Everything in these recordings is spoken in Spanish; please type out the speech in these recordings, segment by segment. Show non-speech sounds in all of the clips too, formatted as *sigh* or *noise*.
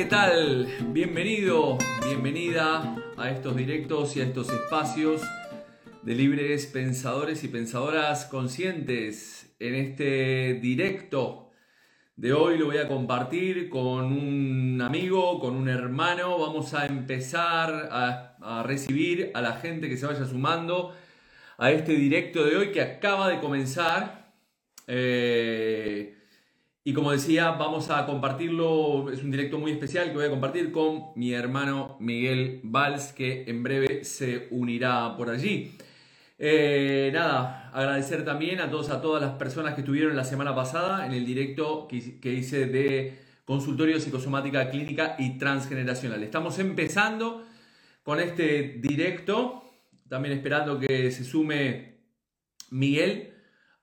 ¿qué tal? Bienvenido, bienvenida a estos directos y a estos espacios de libres pensadores y pensadoras conscientes. En este directo de hoy lo voy a compartir con un amigo, con un hermano. Vamos a empezar a, recibir a la gente que se vaya sumando a este directo de hoy que acaba de comenzar. Eh, y como decía, vamos a compartirlo, es un directo muy especial que voy a compartir con mi hermano Miguel Valls, que en breve se unirá por allí. Eh, nada, agradecer también a todos, a todas las personas que estuvieron la semana pasada en el directo que, hice de consultorio psicosomática clínica y transgeneracional. Estamos empezando con este directo, también esperando que se sume Miguel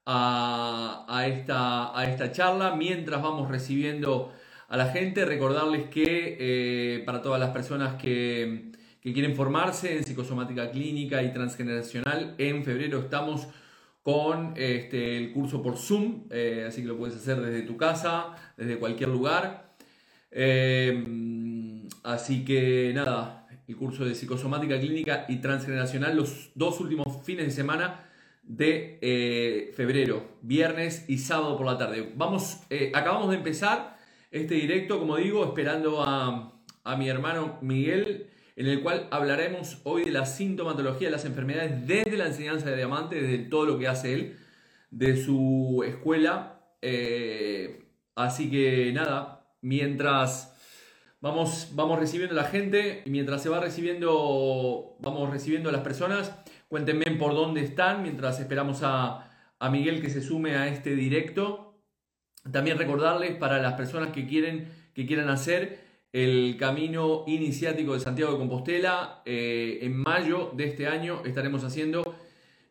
a, esta, a esta charla mientras vamos recibiendo a la gente. Recordarles que eh, para todas las personas que, quieren formarse en psicosomática clínica y transgeneracional, en febrero estamos con este, el curso por Zoom, eh, así que lo puedes hacer desde tu casa, desde cualquier lugar. Eh, así que nada, el curso de psicosomática clínica y transgeneracional, los dos últimos fines de semana de eh, febrero, viernes y sábado por la tarde. Vamos, eh, acabamos de empezar este directo, como digo, esperando a, mi hermano Miguel, en el cual hablaremos hoy de la sintomatología de las enfermedades desde la enseñanza de Diamante, desde todo lo que hace él, de su escuela. Eh, así que nada, mientras vamos, vamos recibiendo a la gente, y mientras se va recibiendo, vamos recibiendo a las personas, Cuéntenme por dónde están mientras esperamos a, Miguel que se sume a este directo. También recordarles para las personas que quieren que quieran hacer el camino iniciático de Santiago de Compostela. Eh, en mayo de este año estaremos haciendo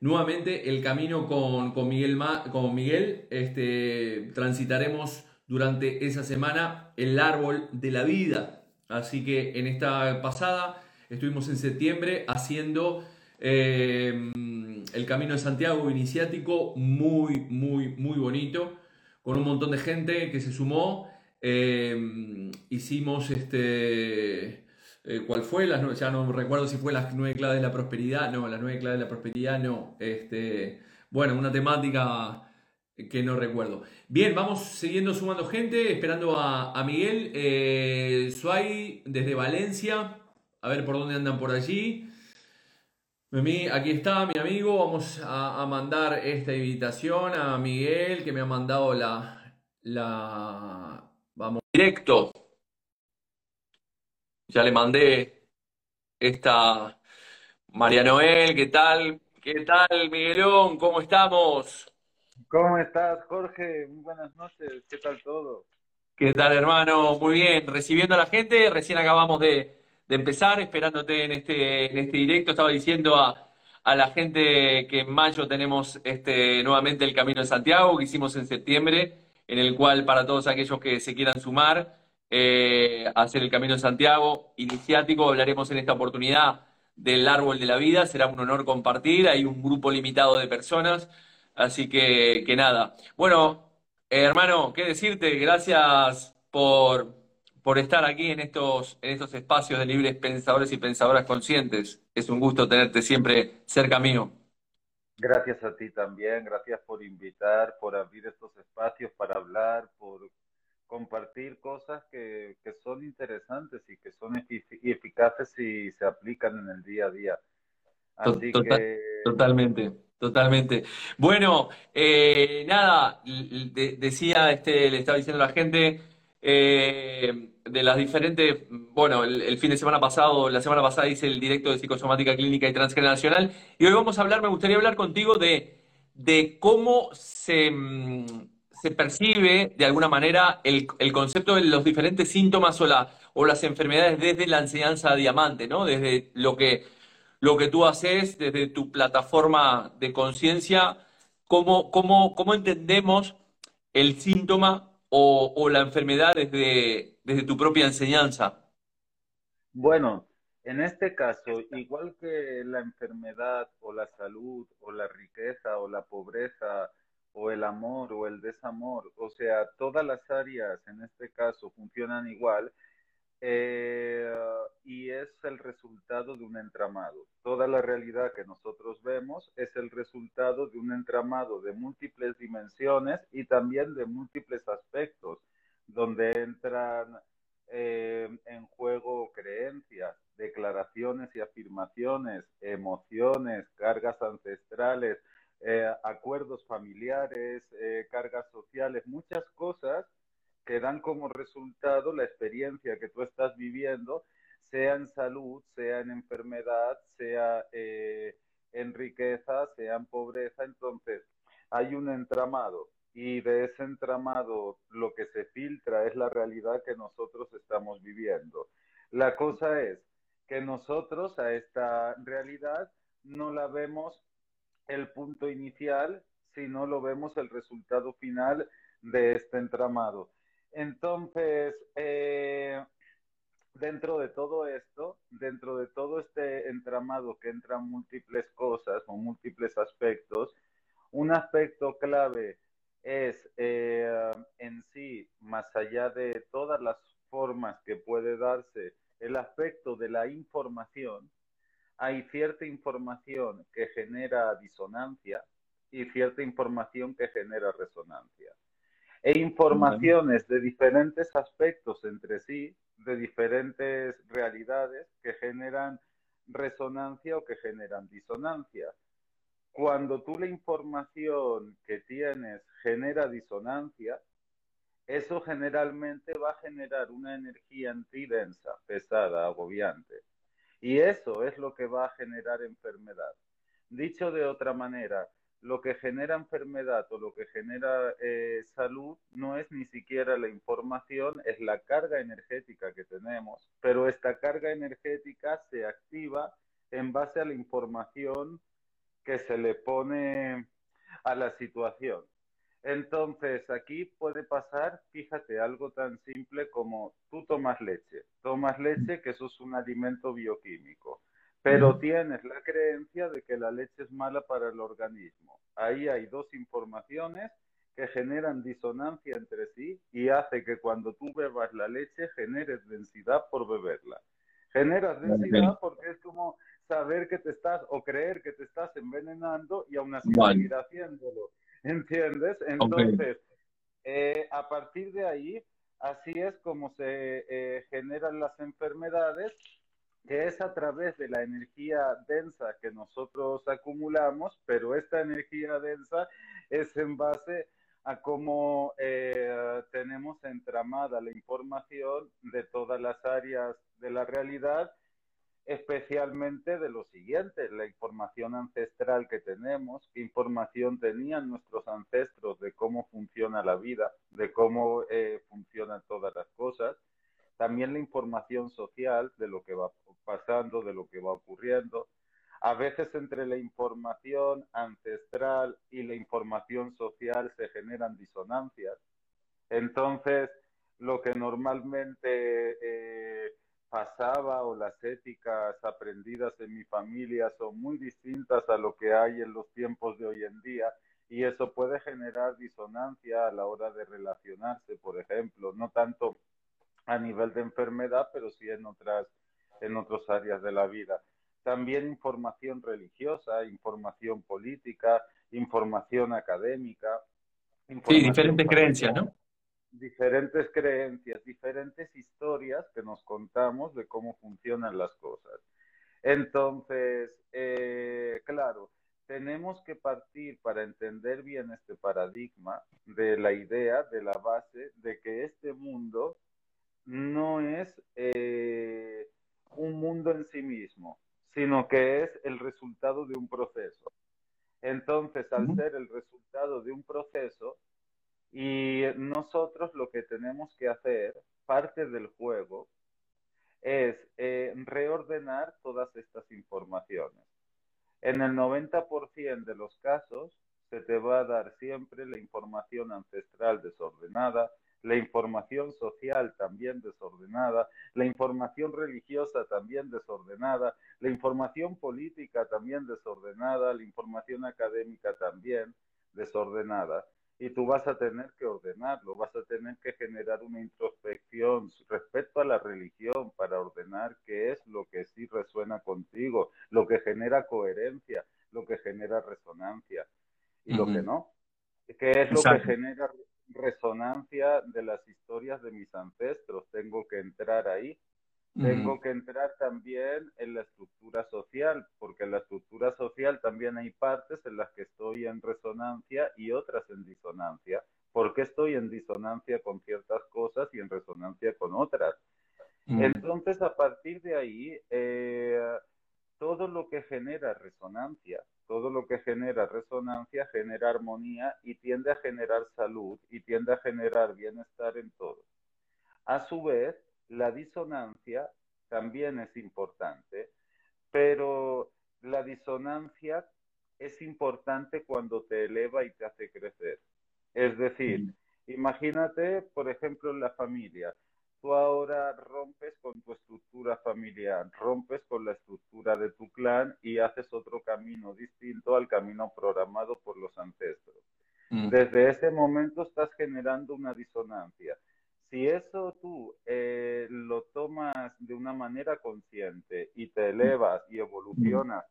nuevamente el camino con, Miguel. Con Miguel. Este, transitaremos durante esa semana el árbol de la vida. Así que en esta pasada estuvimos en septiembre haciendo Em, el Camino de Santiago iniciático, muy, muy, muy bonito, con un montón de gente que se sumó. Em, hicimos este. Eh, ¿Cuál fue? Las, ya no recuerdo si fue las nueve claves de la prosperidad. No, las nueve claves de la prosperidad no. Este, bueno, una temática que no recuerdo. Bien, vamos siguiendo sumando gente, esperando a, Miguel eh, Suay desde Valencia. A ver por dónde andan por allí aquí está mi amigo, vamos a, mandar esta invitación a Miguel que me ha mandado la, la, vamos, directo. Ya le mandé esta María Noel, ¿qué tal? ¿Qué tal, Miguelón? ¿Cómo estamos? ¿Cómo estás, Jorge? Muy buenas noches, ¿qué tal todo? ¿Qué tal, hermano? Muy bien, recibiendo a la gente, recién acabamos de, de empezar, esperándote en este, en este directo. Estaba diciendo a, a la gente que en mayo tenemos este, nuevamente el Camino de Santiago, que hicimos en septiembre, en el cual para todos aquellos que se quieran sumar eh, hacer el Camino de Santiago iniciático, hablaremos en esta oportunidad del árbol de la vida. Será un honor compartir. Hay un grupo limitado de personas. Así que, que nada. Bueno, eh, hermano, ¿qué decirte? Gracias por, por estar aquí en estos, en estos espacios de libres pensadores y pensadoras conscientes. Es un gusto tenerte siempre cerca mío. Gracias a ti también, gracias por invitar, por abrir estos espacios para hablar, por compartir cosas que, son interesantes y que son eficaces y se aplican en el día a día. Así que... Totalmente, totalmente. Bueno, eh, nada, decía, este, le estaba diciendo a la gente, eh, de las diferentes, bueno, el, fin de semana pasado, la semana pasada hice el directo de psicosomática clínica y transgeneracional y hoy vamos a hablar, me gustaría hablar contigo de, de cómo se, mm, se percibe de alguna manera el, el, concepto de los diferentes síntomas o, o las enfermedades desde la enseñanza diamante, ¿no? Desde lo que, lo que tú haces, desde tu plataforma de conciencia, cómo, cómo, cómo entendemos el síntoma o, la enfermedad desde, desde tu propia enseñanza? Bueno, en este caso, igual que la enfermedad o la salud o la riqueza o la pobreza o el amor o el desamor, o sea, todas las áreas en este caso funcionan igual, eh, y es el resultado de un entramado. Toda la realidad que nosotros vemos es el resultado de un entramado de múltiples dimensiones y también de múltiples aspectos, donde entran eh, en juego creencias, declaraciones y afirmaciones, emociones, cargas ancestrales, eh, acuerdos familiares, cargas sociales, muchas cosas que dan como resultado la experiencia que tú estás viviendo, sea en salud, sea en enfermedad, sea eh, en riqueza, sea en pobreza. Entonces, hay un entramado y de ese entramado lo que se filtra es la realidad que nosotros estamos viviendo. La cosa es que nosotros a esta realidad no la vemos el punto inicial, sino lo vemos el resultado final de este entramado. Entonces, eh, dentro de todo esto, dentro de todo este entramado que entran múltiples cosas o múltiples aspectos, un aspecto clave es eh, en sí, más allá de todas las formas que puede darse, el aspecto de la información. Hay cierta información que genera disonancia y cierta información que genera resonancia e informaciones de diferentes aspectos entre sí, de diferentes realidades que generan resonancia o que generan disonancia. Cuando tú la información que tienes genera disonancia, eso generalmente va a generar una energía en ti densa, pesada, agobiante. Y eso es lo que va a generar enfermedad. Dicho de otra manera, lo que genera enfermedad o lo que genera eh, salud no es ni siquiera la información, es la carga energética que tenemos, pero esta carga energética se activa en base a la información que se le pone a la situación. Entonces, aquí puede pasar, fíjate, algo tan simple como tú tomas leche. Tomas leche, que eso es un alimento bioquímico pero tienes la creencia de que la leche es mala para el organismo. Ahí hay dos informaciones que generan disonancia entre sí y hace que cuando tú bebas la leche generes densidad por beberla. Generas densidad porque es como saber que te estás o creer que te estás envenenando y aún así seguir haciéndolo. ¿Entiendes? Entonces, eh, a partir de ahí, así es como se eh, generan las enfermedades que es a través de la energía densa que nosotros acumulamos, pero esta energía densa es en base a cómo eh, tenemos entramada la información de todas las áreas de la realidad, especialmente de lo siguiente, la información ancestral que tenemos, qué información tenían nuestros ancestros de cómo funciona la vida, de cómo eh, funcionan todas las cosas, también la información social de lo que va pasando, de lo que va ocurriendo. A veces entre la información ancestral y la información social se generan disonancias. Entonces, lo que normalmente eh, pasaba o las éticas aprendidas en mi familia son muy distintas a lo que hay en los tiempos de hoy en día y eso puede generar disonancia a la hora de relacionarse, por ejemplo, no tanto a nivel de enfermedad, pero sí en otras, en otras áreas de la vida. También información religiosa, información política, información académica. sí, diferentes creencias, ¿no? Diferentes creencias, diferentes historias que nos contamos de cómo funcionan las cosas. Entonces, eh, claro, tenemos que partir para entender bien este paradigma de la idea, de la base, de que este mundo no es eh, un mundo en sí mismo, sino que es el resultado de un proceso. Entonces, al ser el resultado de un proceso, y nosotros lo que tenemos que hacer, parte del juego, es eh, reordenar todas estas informaciones. En el 90% de los casos se te va a dar siempre la información ancestral desordenada, la información social también desordenada, la información religiosa también desordenada, la información política también desordenada, la información académica también desordenada. y tú vas a tener que ordenarlo, vas a tener que generar una introspección respecto a la religión para ordenar qué es lo que sí resuena contigo, lo que genera coherencia, lo que genera resonancia y lo que no. ¿Qué es lo que genera resonancia de las historias de mis ancestros? Tengo que entrar ahí tengo que entrar también en la estructura social, porque en la estructura social también hay partes en las que estoy en resonancia y otras en disonancia. ¿Por qué estoy en disonancia con ciertas cosas y en resonancia con otras? Entonces, a partir de ahí, eh, todo lo que genera resonancia, todo lo que genera resonancia genera armonía y tiende a generar salud y tiende a generar bienestar en todo. A su vez, la disonancia también es importante, pero la disonancia es importante cuando te eleva y te hace crecer. Es decir, imagínate, por ejemplo, en la familia. Tú ahora rompes con tu estructura familiar, rompes con la estructura de tu clan y haces otro camino distinto al camino programado por los ancestros. Mm. Desde ese momento estás generando una disonancia si eso tú eh, lo tomas de una manera consciente y te elevas y evolucionas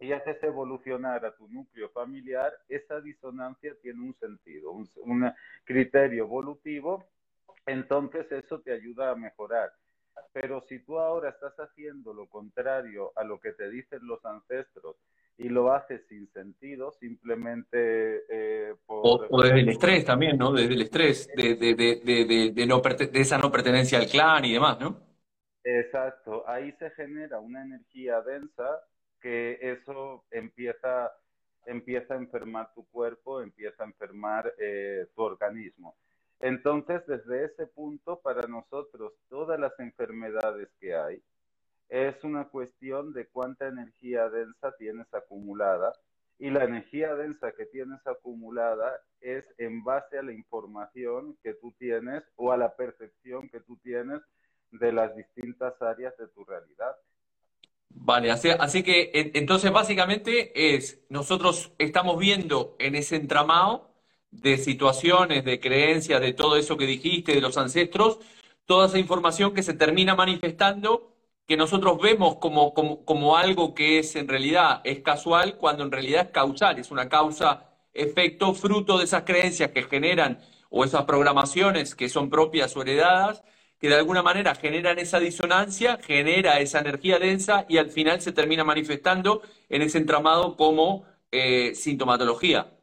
y haces evolucionar a tu núcleo familiar, esa disonancia tiene un sentido, un, un criterio evolutivo, entonces eso te ayuda a mejorar. Pero si tú ahora estás haciendo lo contrario a lo que te dicen los ancestros y lo hace sin sentido, simplemente eh, por... O, desde el estrés también, ¿no? Desde el estrés, de, de, de, de, no de esa no pertenencia al clan y demás, ¿no? Exacto, ahí se genera una energía densa que eso empieza, empieza a enfermar tu cuerpo, empieza a enfermar eh, tu organismo. Entonces, desde ese punto, para nosotros, todas las enfermedades que hay, es una cuestión de cuánta energía densa tienes acumulada y la energía densa que tienes acumulada es en base a la información que tú tienes o a la percepción que tú tienes de las distintas áreas de tu realidad. Vale, así, así que entonces básicamente es, nosotros estamos viendo en ese entramado de situaciones, de creencias, de todo eso que dijiste, de los ancestros, toda esa información que se termina manifestando que nosotros vemos como, como, algo que es en realidad es casual, cuando en realidad es causal, es una causa-efecto fruto de esas creencias que generan o esas programaciones que son propias o heredadas, que de alguna manera generan esa disonancia, genera esa energía densa y al final se termina manifestando en ese entramado como eh, sintomatología.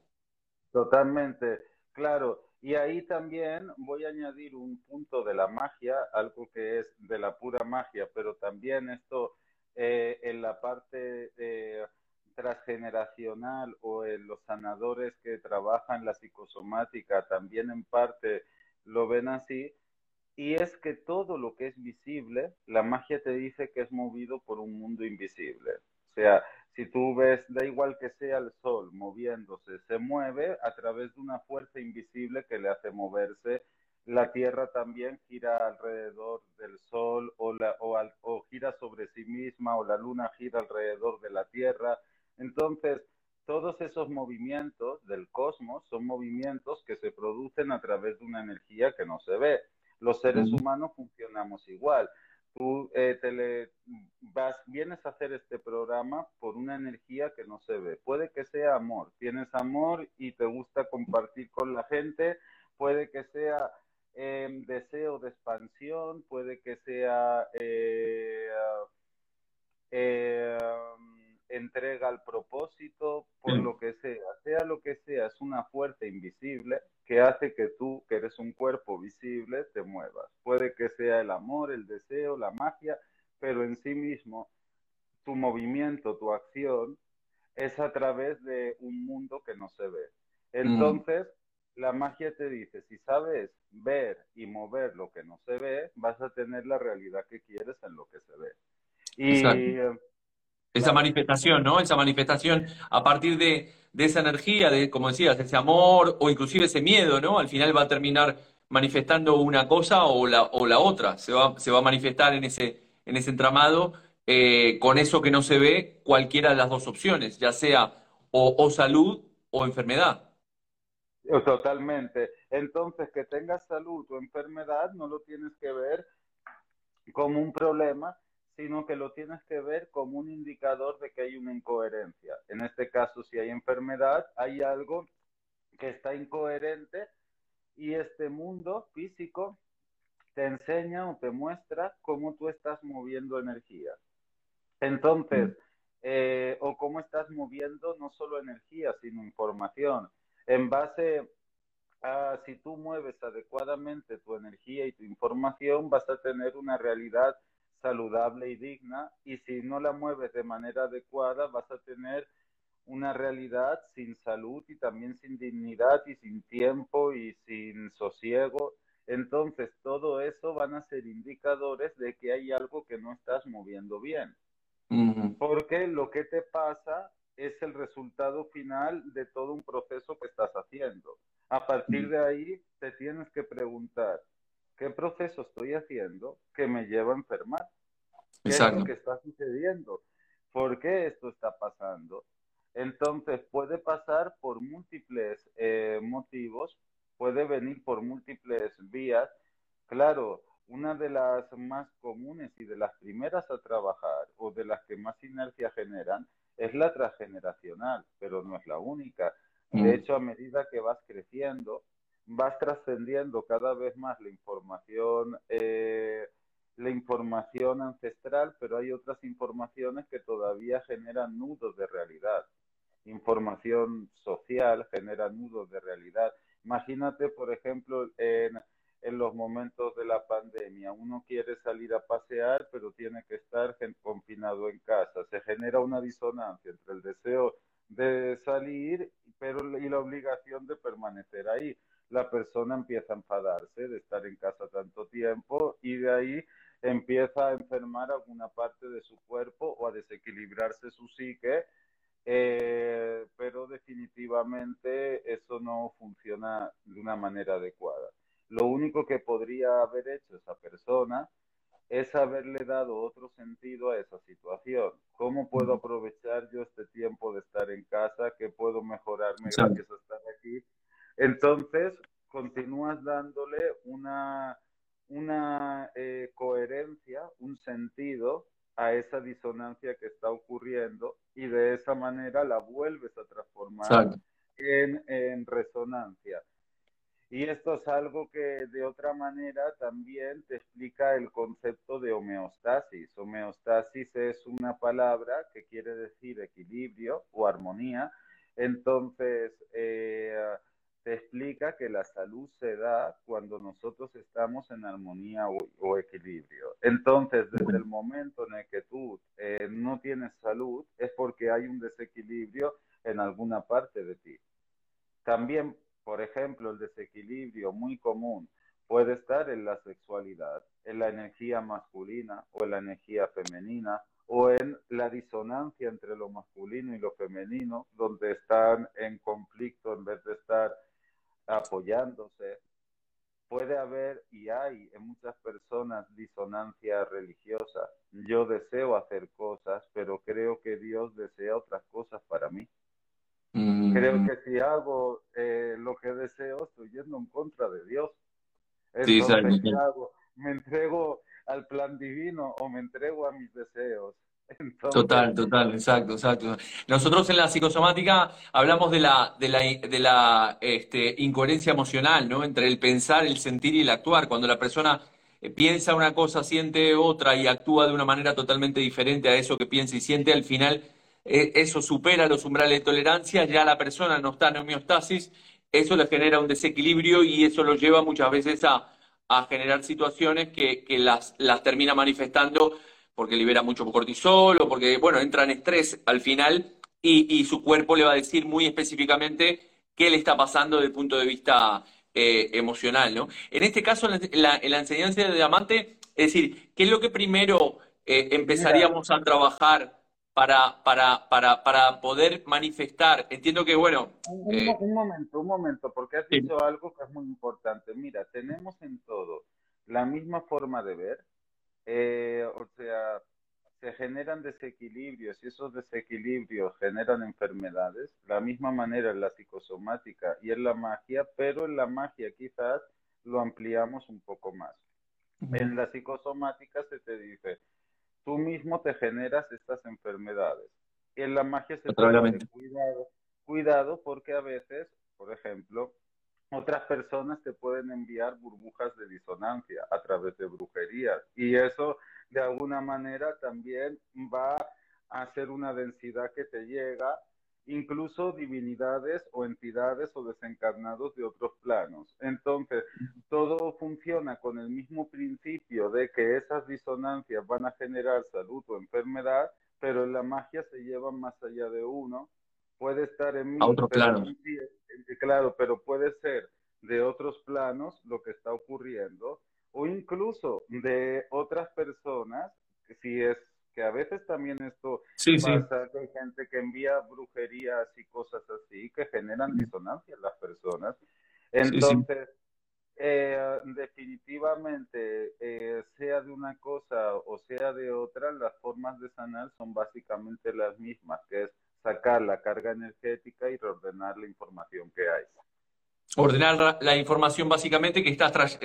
Totalmente, claro. Y ahí también voy a añadir un punto de la magia, algo que es de la pura magia, pero también esto eh, en la parte eh, transgeneracional o en los sanadores que trabajan la psicosomática también en parte lo ven así. Y es que todo lo que es visible, la magia te dice que es movido por un mundo invisible. O sea, si tú ves, da igual que sea el sol moviéndose, se mueve a través de una fuerza invisible que le hace moverse. La Tierra también gira alrededor del Sol o, la, o, o gira sobre sí misma o la Luna gira alrededor de la Tierra. Entonces, todos esos movimientos del cosmos son movimientos que se producen a través de una energía que no se ve. Los seres humanos funcionamos igual tú eh, te le vas, vienes a hacer este programa por una energía que no se ve. Puede que sea amor, tienes amor y te gusta compartir con la gente, puede que sea em, deseo de expansión, puede que sea eh, eh, entrega al propósito, por lo que sea, sea lo que sea, es una fuerza invisible que hace que tú, que eres un cuerpo visible, te muevas. Puede que sea el amor, el deseo, la magia, pero en sí mismo tu movimiento, tu acción es a través de un mundo que no se ve. Entonces, la magia te dice, si sabes ver y mover lo que no se ve, vas a tener la realidad que quieres en lo que se ve. Y esa manifestación, ¿no? Esa manifestación a partir de, esa energía, de, como decías, ese amor o inclusive ese miedo, ¿no? Al final va a terminar manifestando una cosa o la, o la otra. Se va, se va a manifestar en ese, en ese entramado eh, con eso que no se ve, cualquiera de las dos opciones, ya sea o, salud o enfermedad. Totalmente. Entonces, que tengas salud o enfermedad no lo tienes que ver como un problema, sino que lo tienes que ver como un indicador de que hay una incoherencia. En este caso, si hay enfermedad, hay algo que está incoherente y este mundo físico te enseña o te muestra cómo tú estás moviendo energía. Entonces, mm. eh, o cómo estás moviendo no solo energía, sino información. En base a si tú mueves adecuadamente tu energía y tu información, vas a tener una realidad saludable y digna. Y si no la mueves de manera adecuada, vas a tener una realidad sin salud y también sin dignidad y sin tiempo y sin sosiego. Entonces, todo eso van a ser indicadores de que hay algo que no estás moviendo bien. Porque lo que te pasa es el resultado final de todo un proceso que estás haciendo. A partir de ahí, te tienes que preguntar, ¿qué proceso estoy haciendo que me lleva a enfermar? ¿Qué es lo que está sucediendo? ¿Por qué esto está pasando? Entonces, puede pasar por múltiples eh, motivos, puede venir por múltiples vías. Claro, una de las más comunes y de las primeras a trabajar o de las que más inercia generan es la transgeneracional, pero no es la única. De mm. hecho, a medida que vas creciendo, vas trascendiendo cada vez más la información, eh, la información ancestral, pero hay otras informaciones que todavía generan nudos de realidad. Información social genera nudos de realidad. Imagínate, por ejemplo, en, en los momentos de la pandemia. Uno quiere salir a pasear, pero tiene que estar confinado en casa. Se genera una disonancia entre el deseo de salir pero, y la obligación de permanecer ahí. La persona empieza a enfadarse de estar en casa tanto tiempo y de ahí empieza a enfermar alguna parte de su cuerpo o a desequilibrarse su psique eh, pero definitivamente eso no funciona de una manera adecuada. Lo único que podría haber hecho esa persona es haberle dado otro sentido a esa situación. ¿Cómo puedo aprovechar yo este tiempo de estar en casa? ¿Qué puedo mejorarme gracias a estar aquí? Entonces, continúas dándole una, una eh, coherencia, un sentido a esa disonancia que está ocurriendo y de esa manera la vuelves a transformar en, en, resonancia. Y esto es algo que de otra manera también te explica el concepto de homeostasis. Homeostasis es una palabra que quiere decir equilibrio o armonía. Entonces, eh, te explica que la salud se da cuando nosotros estamos en armonía o, equilibrio. Entonces, desde el momento en el que tú eh, no tienes salud, es porque hay un desequilibrio en alguna parte de ti. También, por ejemplo, el desequilibrio muy común puede estar en la sexualidad, en la energía masculina o en la energía femenina, o en la disonancia entre lo masculino y lo femenino, donde están en conflicto en vez de estar apoyándose. Puede haber y hay en muchas personas disonancia religiosa. Yo deseo hacer cosas, pero creo que Dios desea otras cosas para mí. Mm. Creo que si hago eh, lo que deseo, estoy yendo en contra de Dios. Entonces, ¿qué hago? ¿Me entrego al plan divino o me entrego a mis deseos? *laughs* Total, total, exacto, exacto. Nosotros en la psicosomática hablamos de la, de la, este, incoherencia emocional, ¿no? Entre el pensar, el sentir y el actuar. Cuando la persona eh, piensa una cosa, siente otra y actúa de una manera totalmente diferente a eso que piensa y siente, al final eh, eso supera los umbrales de tolerancia, ya la persona no está en homeostasis, eso le genera un desequilibrio y eso lo lleva muchas veces a, a generar situaciones que, que las, las termina manifestando porque libera mucho cortisol o porque, bueno, entra en estrés al final y, su cuerpo le va a decir muy específicamente qué le está pasando desde el punto de vista eh, emocional, ¿no? En este caso, en la, enseñanza de diamante, es decir, ¿qué es lo que primero eh, empezaríamos a trabajar para, para, para, para poder manifestar? Entiendo que, bueno... Un, eh, un momento, un momento, porque has dicho algo que es muy importante. Mira, tenemos en todo la misma forma de ver, eh, o sea, se generan desequilibrios y esos desequilibrios generan enfermedades, la misma manera en la psicosomática y en la magia, pero en la magia quizás lo ampliamos un poco más. En la psicosomática se te dice, tú mismo te generas estas enfermedades. Y en la magia se te dice, cuidado, cuidado porque a veces, por ejemplo, otras personas te pueden enviar burbujas de disonancia a través de brujerías y eso de alguna manera también va a ser una densidad que te llega, incluso divinidades o entidades o desencarnados de otros planos. Entonces, todo funciona con el mismo principio de que esas disonancias van a generar salud o enfermedad, pero en la magia se llevan más allá de uno. Puede estar en mí, otro plano. claro, pero puede ser de otros planos lo que está ocurriendo o incluso de otras personas, si es que a veces también esto pasa, que hay gente que envía brujerías y cosas así que generan disonancia en las personas. Entonces, eh, definitivamente, eh, sea de una cosa o sea de otra, las formas de sanar son básicamente las mismas, que es sacar la carga energética y reordenar la información que hay ordenar la información básicamente que estás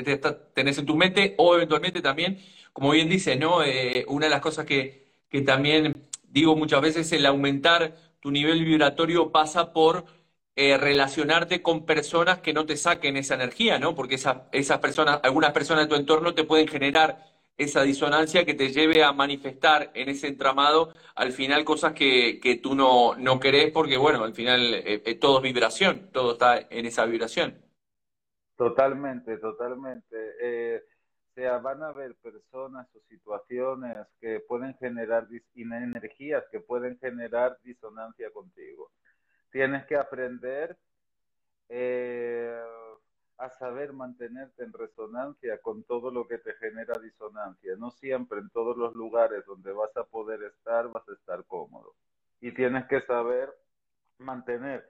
tenés en tu mente o eventualmente también, como bien dice, ¿no? Eh, una de las cosas que, que, también digo muchas veces, el aumentar tu nivel vibratorio pasa por eh, relacionarte con personas que no te saquen esa energía, ¿no? Porque esas personas, algunas personas de tu entorno te pueden generar esa disonancia que te lleve a manifestar en ese entramado al final cosas que, que tú no, no querés porque, bueno, al final eh, eh, todo es vibración, todo está en esa vibración. Totalmente, totalmente. Eh, o sea, van a haber personas o situaciones que pueden generar energías que pueden generar disonancia contigo. Tienes que aprender eh, a saber mantenerte en resonancia con todo lo que te genera disonancia. No siempre en todos los lugares donde vas a poder estar vas a estar cómodo. Y tienes que saber mantener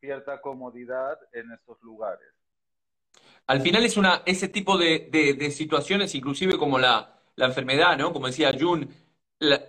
cierta comodidad en esos lugares. Al final es una, ese tipo de, situaciones, inclusive como la, enfermedad, ¿no? Como decía Jun, la,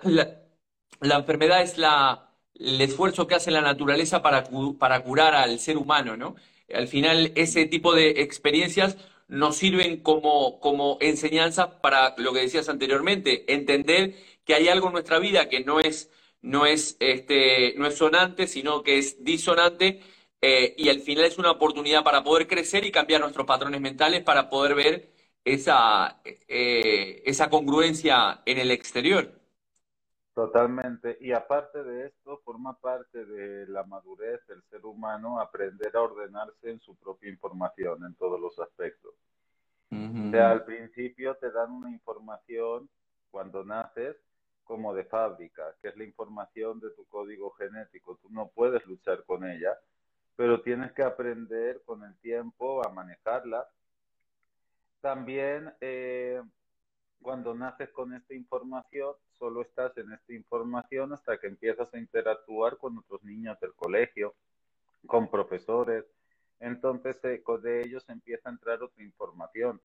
la, enfermedad es la, el esfuerzo que hace la naturaleza para, para curar al ser humano, ¿no? Al final, ese tipo de experiencias nos sirven como, como enseñanza para lo que decías anteriormente, entender que hay algo en nuestra vida que no es, no es, este, no es sonante, sino que es disonante, eh, y al final es una oportunidad para poder crecer y cambiar nuestros patrones mentales para poder ver esa, eh, esa congruencia en el exterior. Totalmente. Y aparte de esto, forma parte de la madurez del ser humano aprender a ordenarse en su propia información en todos los aspectos. O sea, al principio te dan una información cuando naces como de fábrica, que es la información de tu código genético. Tú no puedes luchar con ella, pero tienes que aprender con el tiempo a manejarla. También eh, cuando naces con esta información, solo estás en esta información hasta que empiezas a interactuar con otros niños del colegio, con profesores. Entonces, eh, de ellos empieza a entrar otra información,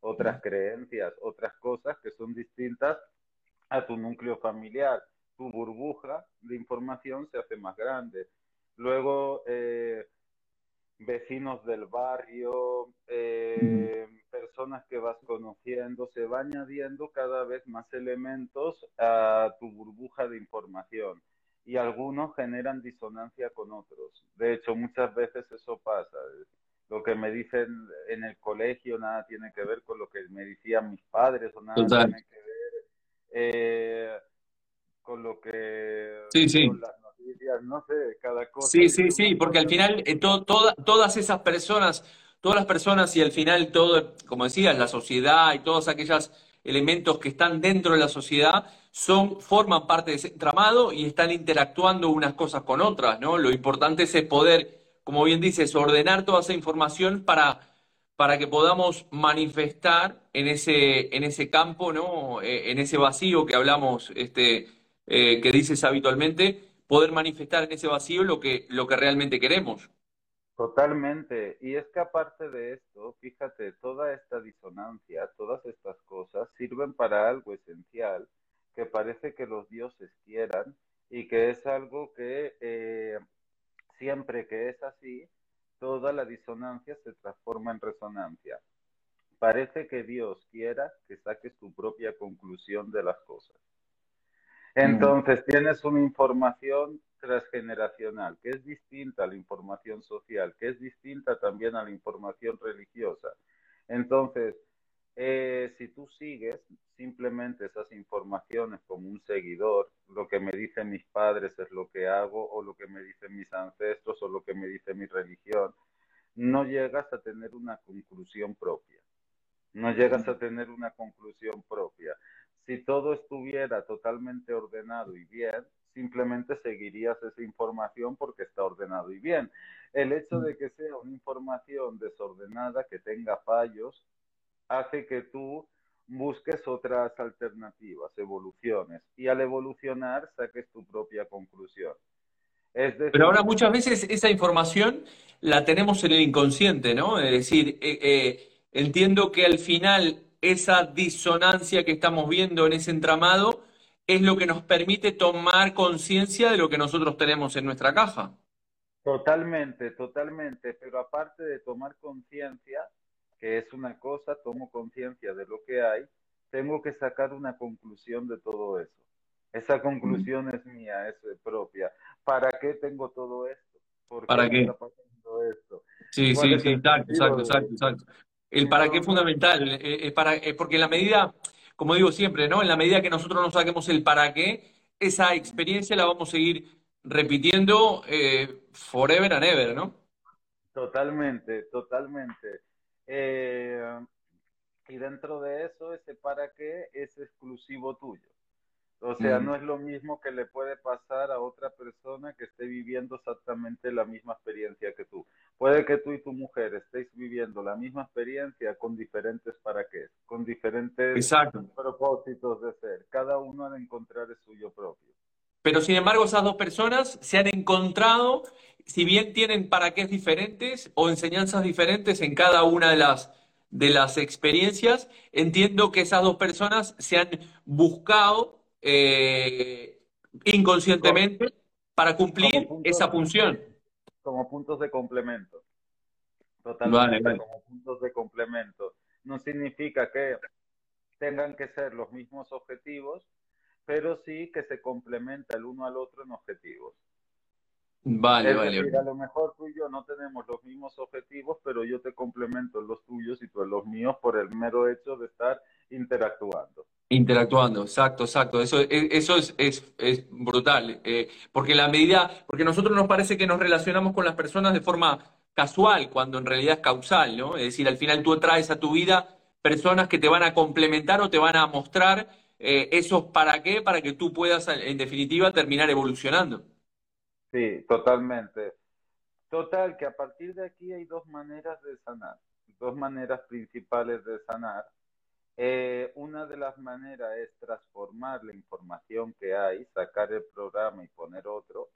otras creencias, otras cosas que son distintas a tu núcleo familiar. Tu burbuja de información se hace más grande. Luego, eh, vecinos del barrio, eh, personas que vas conociendo, se va añadiendo cada vez más elementos a tu burbuja de información y algunos generan disonancia con otros. De hecho, muchas veces eso pasa. Lo que me dicen en el colegio nada tiene que ver con lo que me decían mis padres o nada tiene que ver eh, con lo que... Sí, sí no sé, cada cosa. Sí, sí, sí, porque al final eh, todas esas personas, todas las personas y al final todo, como decías, la sociedad y todos aquellos elementos que están dentro de la sociedad son, forman parte de ese entramado y están interactuando unas cosas con otras, ¿no? Lo importante es poder, como bien dices, ordenar toda esa información para, para que podamos manifestar en ese, en ese campo, ¿no? Eh, en ese vacío que hablamos, este, eh, que dices habitualmente, poder manifestar en ese vacío lo que, lo que realmente queremos. Totalmente. Y es que aparte de esto, fíjate, toda esta disonancia, todas estas cosas sirven para algo esencial, que parece que los dioses quieran y que es algo que eh, siempre que es así, toda la disonancia se transforma en resonancia. Parece que Dios quiera que saques tu propia conclusión de las cosas. Entonces tienes una información transgeneracional que es distinta a la información social, que es distinta también a la información religiosa. Entonces, eh, si tú sigues simplemente esas informaciones como un seguidor, lo que me dicen mis padres es lo que hago, o lo que me dicen mis ancestros, o lo que me dice mi religión, no llegas a tener una conclusión propia. No llegas a tener una conclusión propia. Si todo estuviera totalmente ordenado y bien, simplemente seguirías esa información porque está ordenado y bien. El hecho de que sea una información desordenada, que tenga fallos, hace que tú busques otras alternativas, evoluciones, y al evolucionar saques tu propia conclusión. Pero ahora muchas veces esa información la tenemos en el inconsciente, ¿no? Es decir, eh, eh, entiendo que al final esa disonancia que estamos viendo en ese entramado es lo que nos permite tomar conciencia de lo que nosotros tenemos en nuestra caja. Totalmente, totalmente, pero aparte de tomar conciencia, que es una cosa, tomo conciencia de lo que hay, tengo que sacar una conclusión de todo eso. Esa conclusión es mía, es propia. ¿Para qué tengo todo esto? ¿Por ¿Para qué? Está pasando esto? Sí, sí, sí, exacto, exacto, exacto, El para qué es fundamental, eh, es para, porque en la medida, como digo siempre, ¿no? En la medida que nosotros no saquemos el para qué, esa experiencia la vamos a seguir repitiendo eh, forever and ever, ¿no? Totalmente, totalmente. Eh, y dentro de eso, ese para qué es exclusivo tuyo. O sea, no es lo mismo que le puede pasar a otra persona que esté viviendo exactamente la misma experiencia que tú. Puede que tú y tu mujer estéis viviendo la misma experiencia con diferentes para qué, con diferentes propósitos de ser. Cada uno ha de encontrar el suyo propio. Pero sin embargo, esas dos personas se han encontrado, si bien tienen para qué diferentes o enseñanzas diferentes en cada una de las, de las experiencias, entiendo que esas dos personas se han buscado eh, inconscientemente para cumplir esa función. Como puntos de complemento. Totalmente, como puntos de complemento. No significa que tengan que ser los mismos objetivos, pero sí que se complementa el uno al otro en objetivos. Vale, vale. a lo mejor tú y yo no tenemos los mismos objetivos, pero yo te complemento los tuyos y tú los míos por el mero hecho de estar interactuando. Interactuando, exacto, exacto. Eso, eso es, es, brutal. Eh, porque la medida, porque nosotros nos parece que nos relacionamos con las personas de forma casual, cuando en realidad es causal, ¿no? Es decir, al final tú traes a tu vida personas que te van a complementar o te van a mostrar eh, esos para qué, para que tú puedas, en definitiva, terminar evolucionando. Sí, totalmente. Total, que a partir de aquí hay dos maneras de sanar, dos maneras principales de sanar. Eh, una de las maneras es transformar la información que hay, sacar el programa y poner otro.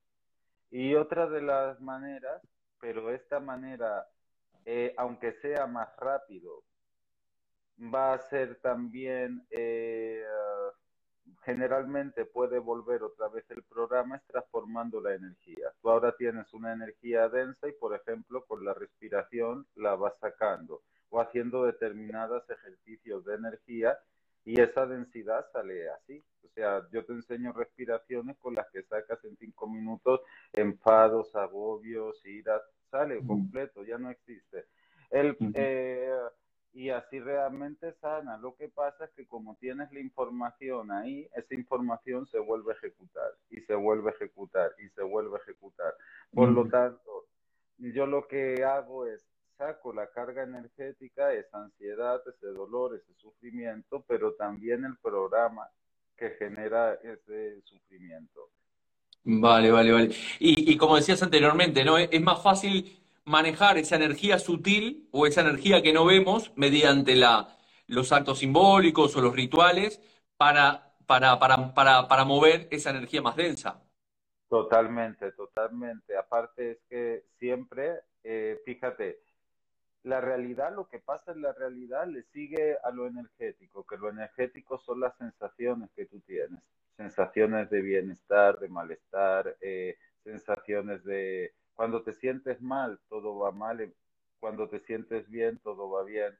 Y otra de las maneras, pero esta manera, eh, aunque sea más rápido, va a ser también eh, generalmente puede volver otra vez el programa es transformando la energía. Tú ahora tienes una energía densa y, por ejemplo, con la respiración la vas sacando o haciendo determinados ejercicios de energía y esa densidad sale así. O sea, yo te enseño respiraciones con las que sacas en cinco minutos enfados, agobios, iras, sale completo, ya no existe. El, y así realmente sana. Lo que pasa es que como tienes la información ahí, esa información se vuelve a ejecutar y se vuelve a ejecutar y se vuelve a ejecutar. Por lo tanto, yo lo que hago es saco la carga energética, esa ansiedad, ese dolor, ese sufrimiento, pero también el programa que genera ese sufrimiento. Vale, vale, vale. Y, y como decías anteriormente, ¿no? Es más fácil manejar esa energía sutil o esa energía que no vemos mediante la, los actos simbólicos o los rituales para, para, para, para, para mover esa energía más densa. Totalmente, totalmente. Aparte es que siempre, eh, fíjate, la realidad, lo que pasa en la realidad le sigue a lo energético, que lo energético son las sensaciones que tú tienes, sensaciones de bienestar, de malestar, eh, sensaciones de cuando te sientes mal, todo va mal, eh, cuando te sientes bien, todo va bien.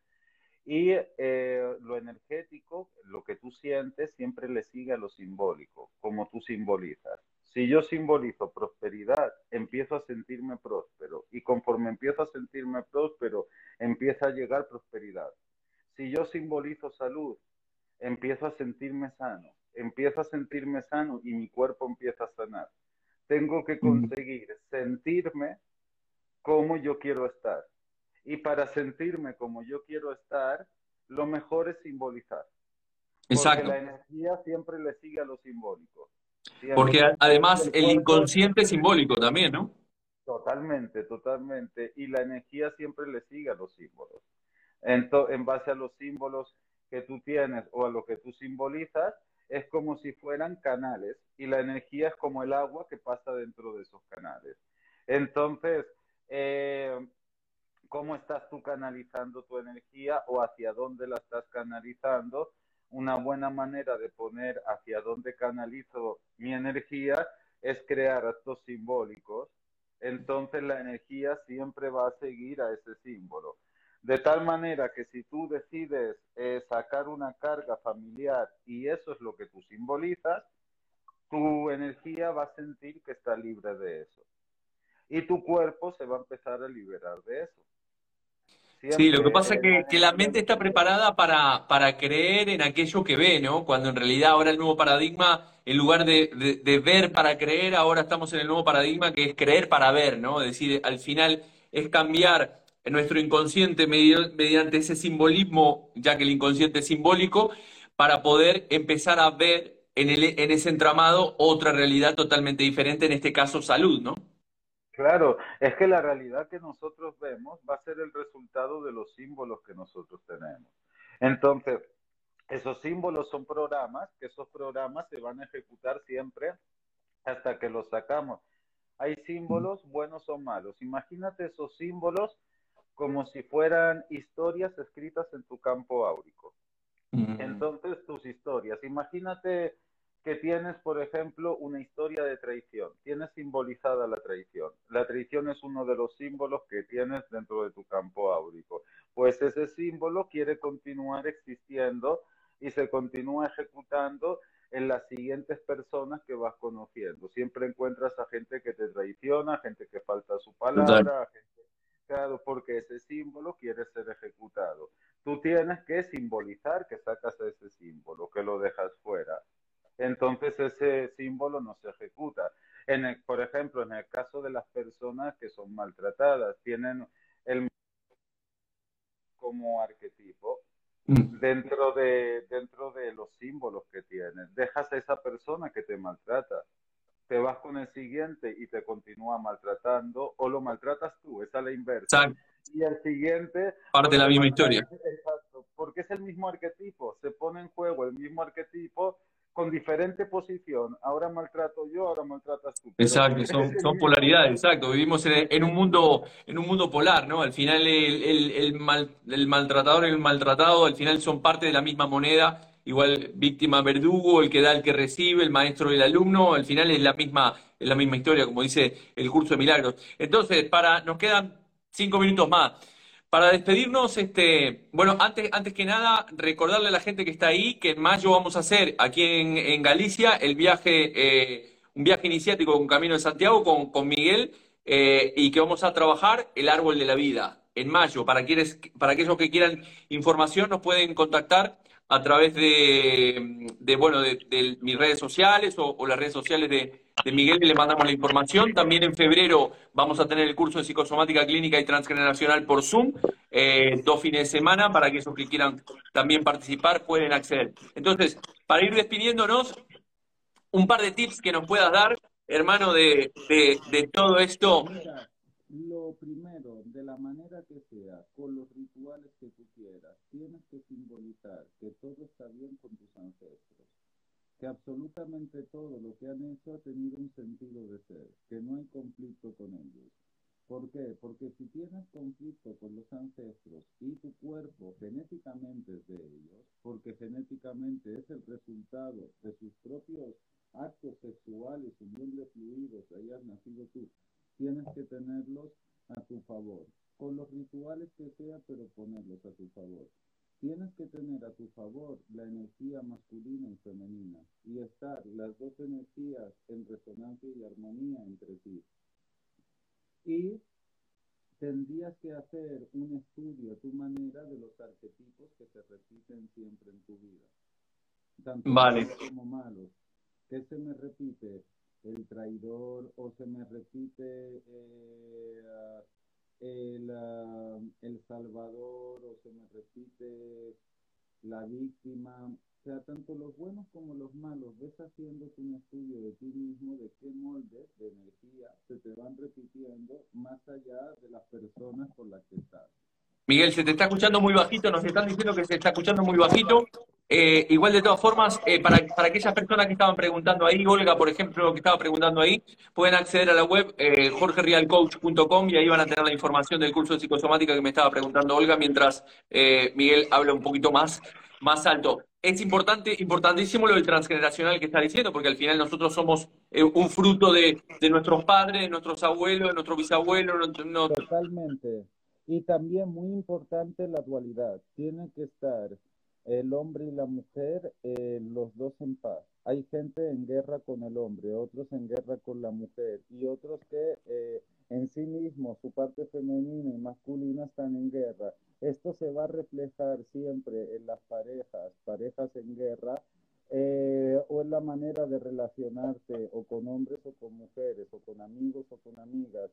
Y eh, lo energético, lo que tú sientes, siempre le sigue a lo simbólico, como tú simbolizas. Si yo simbolizo prosperidad, empiezo a sentirme próspero y conforme empiezo a sentirme próspero, empieza a llegar prosperidad. Si yo simbolizo salud, empiezo a sentirme sano, empiezo a sentirme sano y mi cuerpo empieza a sanar. Tengo que conseguir sentirme como yo quiero estar. Y para sentirme como yo quiero estar, lo mejor es simbolizar. Exacto. Porque la energía siempre le sigue a lo simbólico. Porque además el inconsciente es simbólico también, ¿no? Totalmente, totalmente. Y la energía siempre le sigue a los símbolos. Entonces, en base a los símbolos que tú tienes o a lo que tú simbolizas, es como si fueran canales y la energía es como el agua que pasa dentro de esos canales. Entonces, eh, ¿cómo estás tú canalizando tu energía o hacia dónde la estás canalizando? Una buena manera de poner hacia dónde canalizo mi energía es crear actos simbólicos. Entonces la energía siempre va a seguir a ese símbolo. De tal manera que si tú decides eh, sacar una carga familiar y eso es lo que tú simbolizas, tu energía va a sentir que está libre de eso. Y tu cuerpo se va a empezar a liberar de eso sí, lo que pasa es que, la mente está preparada para, para creer en aquello que ve, ¿no? Cuando en realidad ahora el nuevo paradigma, en lugar de, de, ver para creer, ahora estamos en el nuevo paradigma que es creer para ver, ¿no? Es decir, al final es cambiar nuestro inconsciente mediante ese simbolismo, ya que el inconsciente es simbólico, para poder empezar a ver en, el, en ese entramado otra realidad totalmente diferente, en este caso salud, ¿no? Claro, es que la realidad que nosotros vemos va a ser el resultado de los símbolos que nosotros tenemos. Entonces, esos símbolos son programas, que esos programas se van a ejecutar siempre hasta que los sacamos. Hay símbolos buenos o malos. Imagínate esos símbolos como si fueran historias escritas en tu campo áurico. Entonces, tus historias. Imagínate que tienes, por ejemplo, una historia de traición. Tienes simbolizada la traición. La traición es uno de los símbolos que tienes dentro de tu campo áurico. Pues ese símbolo quiere continuar existiendo y se continúa ejecutando en las siguientes personas que vas conociendo. Siempre encuentras a gente que te traiciona, gente que falta su palabra, claro, porque ese símbolo quiere ser ejecutado. Tú tienes que simbolizar que sacas ese símbolo, que lo dejas fuera entonces ese símbolo no se ejecuta. En por ejemplo, en el caso de las personas que son maltratadas, tienen el como arquetipo mm. dentro de, dentro de los símbolos que tienes. Dejas a esa persona que te maltrata, te vas con el siguiente y te continúa maltratando o lo maltratas tú, es a la inversa. Y el siguiente... Parte de la misma historia. Exacto, porque es el mismo arquetipo, se pone en juego el mismo arquetipo con diferente posición. Ahora maltrato yo, ahora maltratas tú. Exacto, son, polaridades, exacto. Vivimos en, un mundo, en un mundo polar, ¿no? Al final el, el, mal, el maltratador y el maltratado, al final son parte de la misma moneda. Igual víctima verdugo, el que da, el que recibe, el maestro y el alumno, al final es la misma, es la misma historia, como dice el curso de milagros. Entonces, para, nos quedan cinco minutos más. Para despedirnos, este, bueno, antes, antes que nada, recordarle a la gente que está ahí que en mayo vamos a hacer aquí en, Galicia el viaje, eh, un viaje iniciático con Camino de Santiago con, con Miguel eh, y que vamos a trabajar el árbol de la vida en mayo. Para, quienes, para aquellos que quieran información nos pueden contactar a través de, de bueno, de, mis redes sociales o las redes sociales de, de Miguel y le mandamos la información. También en febrero vamos a tener el curso de psicosomática clínica y transgeneracional por Zoom, eh, dos fines de semana, para que esos que quieran también participar pueden acceder. Entonces, para ir despidiéndonos, un par de tips que nos puedas dar, hermano, de, de, todo esto. lo primero, de la manera que sea, con los rituales que tú quieras, tienes que simbolizar que todo está bien con ancestros que absolutamente todo lo que han hecho ha tenido un sentido de ser, que no hay conflicto con ellos. ¿Por qué? Porque si tienes conflicto con los ancestros y tu cuerpo genéticamente es de ellos, porque genéticamente es el resultado de sus propios actos sexuales, unión de fluidos, hayas nacido tú, tienes que tenerlos a tu favor, con los rituales que sea, pero ponerlos a tu favor. Tienes que tener a tu favor la energía masculina y femenina y estar las dos energías en resonancia y armonía entre sí y tendrías que hacer un estudio a tu manera de los arquetipos que se repiten siempre en tu vida, tanto buenos como malos. ¿Qué se me repite? El traidor o se me repite eh, el, ah, el salvador o se me repite la víctima sea, tanto los buenos como los malos, ves haciendo un estudio de ti mismo de qué moldes de energía se te van repitiendo más allá de las personas con las que estás. Miguel, se te está escuchando muy bajito, nos están diciendo que se está escuchando muy bajito. Eh, igual de todas formas, eh, para, para, aquellas personas que estaban preguntando ahí, Olga, por ejemplo, que estaba preguntando ahí, pueden acceder a la web eh, jorgerialcoach.com y ahí van a tener la información del curso de psicosomática que me estaba preguntando Olga, mientras eh, Miguel habla un poquito más, más alto es importante, importantísimo lo del transgeneracional que está diciendo, porque al final nosotros somos un fruto de, nuestros padres, de nuestros abuelos, de nuestros bisabuelos. Totalmente. Y también muy importante la dualidad. Tiene que estar el hombre y la mujer, eh, los dos en paz. Hay gente en guerra con el hombre, otros en guerra con la mujer y otros que eh, en sí mismos, su parte femenina y masculina están en guerra esto se va a reflejar siempre en las parejas, parejas en guerra, eh, o en la manera de relacionarse o con hombres o con mujeres, o con amigos o con amigas.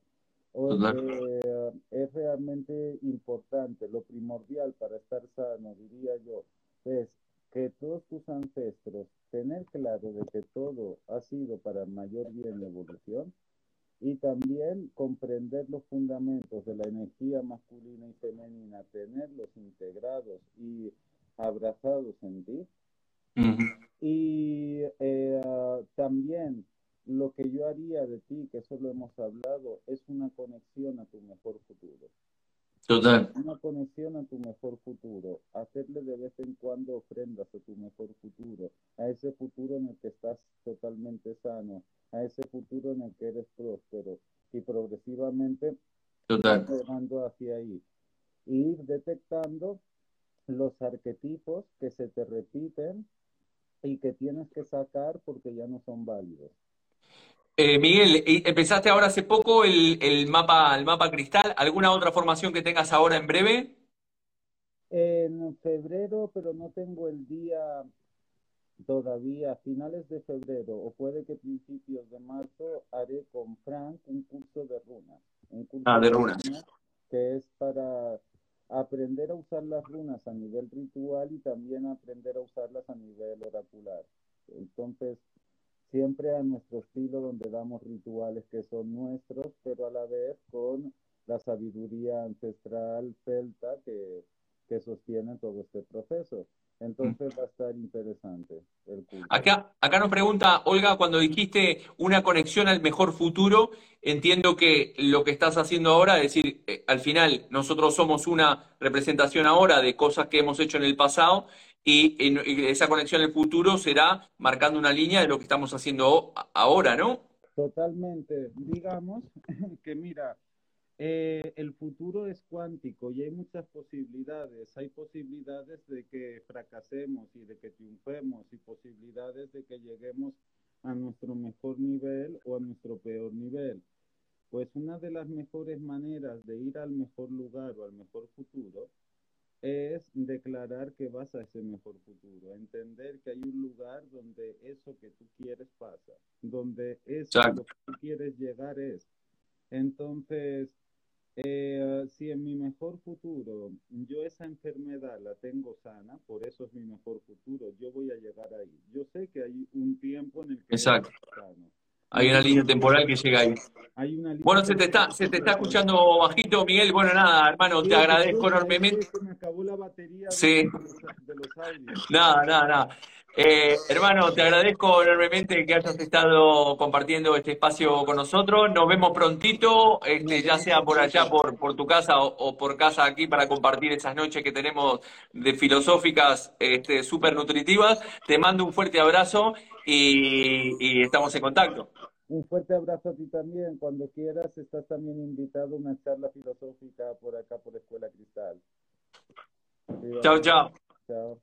Eh, es realmente importante, lo primordial para estar sano, diría yo, es que todos tus ancestros, tener claro de que todo ha sido para mayor bien la evolución, y también comprender los fundamentos de la energía masculina y femenina, tenerlos integrados y abrazados en ti. Y eh, también lo que yo haría de ti, que eso lo hemos hablado, es una conexión a tu mejor futuro. Total. Una conexión a tu mejor futuro. Hacerle de vez en cuando ofrendas a tu mejor futuro, a ese futuro en el que estás totalmente sano, a ese futuro en el que eres próspero y progresivamente Total. hacia ahí. Y ir detectando los arquetipos que se te repiten y que tienes que sacar porque ya no son válidos. Eh, Miguel, empezaste ahora hace poco el, el, mapa, el mapa cristal. ¿Alguna otra formación que tengas ahora en breve? En febrero, pero no tengo el día todavía a finales de febrero o puede que principios de marzo haré con Frank un curso de runas. Un curso ah, de, runas. Que es para aprender a usar las runas a nivel ritual y también aprender a usarlas a nivel oracular. Entonces, siempre a nuestro estilo donde damos rituales que son nuestros, pero a la vez con la sabiduría ancestral celta que, que sostiene todo este proceso. Entonces va a estar interesante el Acá, acá nos pregunta Olga, cuando dijiste una conexión al mejor futuro, entiendo que lo que estás haciendo ahora, es decir, eh, al final nosotros somos una representación ahora de cosas que hemos hecho en el pasado y, esa conexión al futuro será marcando una línea de lo que estamos haciendo ahora, ¿no? Totalmente. Digamos *laughs* que mira, eh, el futuro es cuántico y hay muchas posibilidades. Hay posibilidades de que fracasemos y de que triunfemos y posibilidades de que lleguemos a nuestro mejor nivel o a nuestro peor nivel. Pues una de las mejores maneras de ir al mejor lugar o al mejor futuro es declarar que vas a ese mejor futuro, entender que hay un lugar donde eso que tú quieres pasa, donde eso que tú quieres llegar es. Entonces, eh, si en mi mejor futuro yo esa enfermedad la tengo sana, por eso es mi mejor futuro, yo voy a llegar ahí. Yo sé que hay un tiempo en el que... Exacto. Hay una línea temporal que llega ahí. Bueno, se te está, se te está escuchando bajito, Miguel. Bueno, nada, hermano, te agradezco enormemente. Me acabó la batería sí. de los. Nada, nada, nada. Eh, hermano, te agradezco enormemente que hayas estado compartiendo este espacio con nosotros. Nos vemos prontito, este, ya sea por allá, por, por tu casa o, por casa aquí, para compartir esas noches que tenemos de filosóficas este, súper nutritivas. Te mando un fuerte abrazo y, estamos en contacto. Un fuerte abrazo a ti también. Cuando quieras, estás también invitado a una charla filosófica por acá, por Escuela Cristal. Chao, chao. Chao.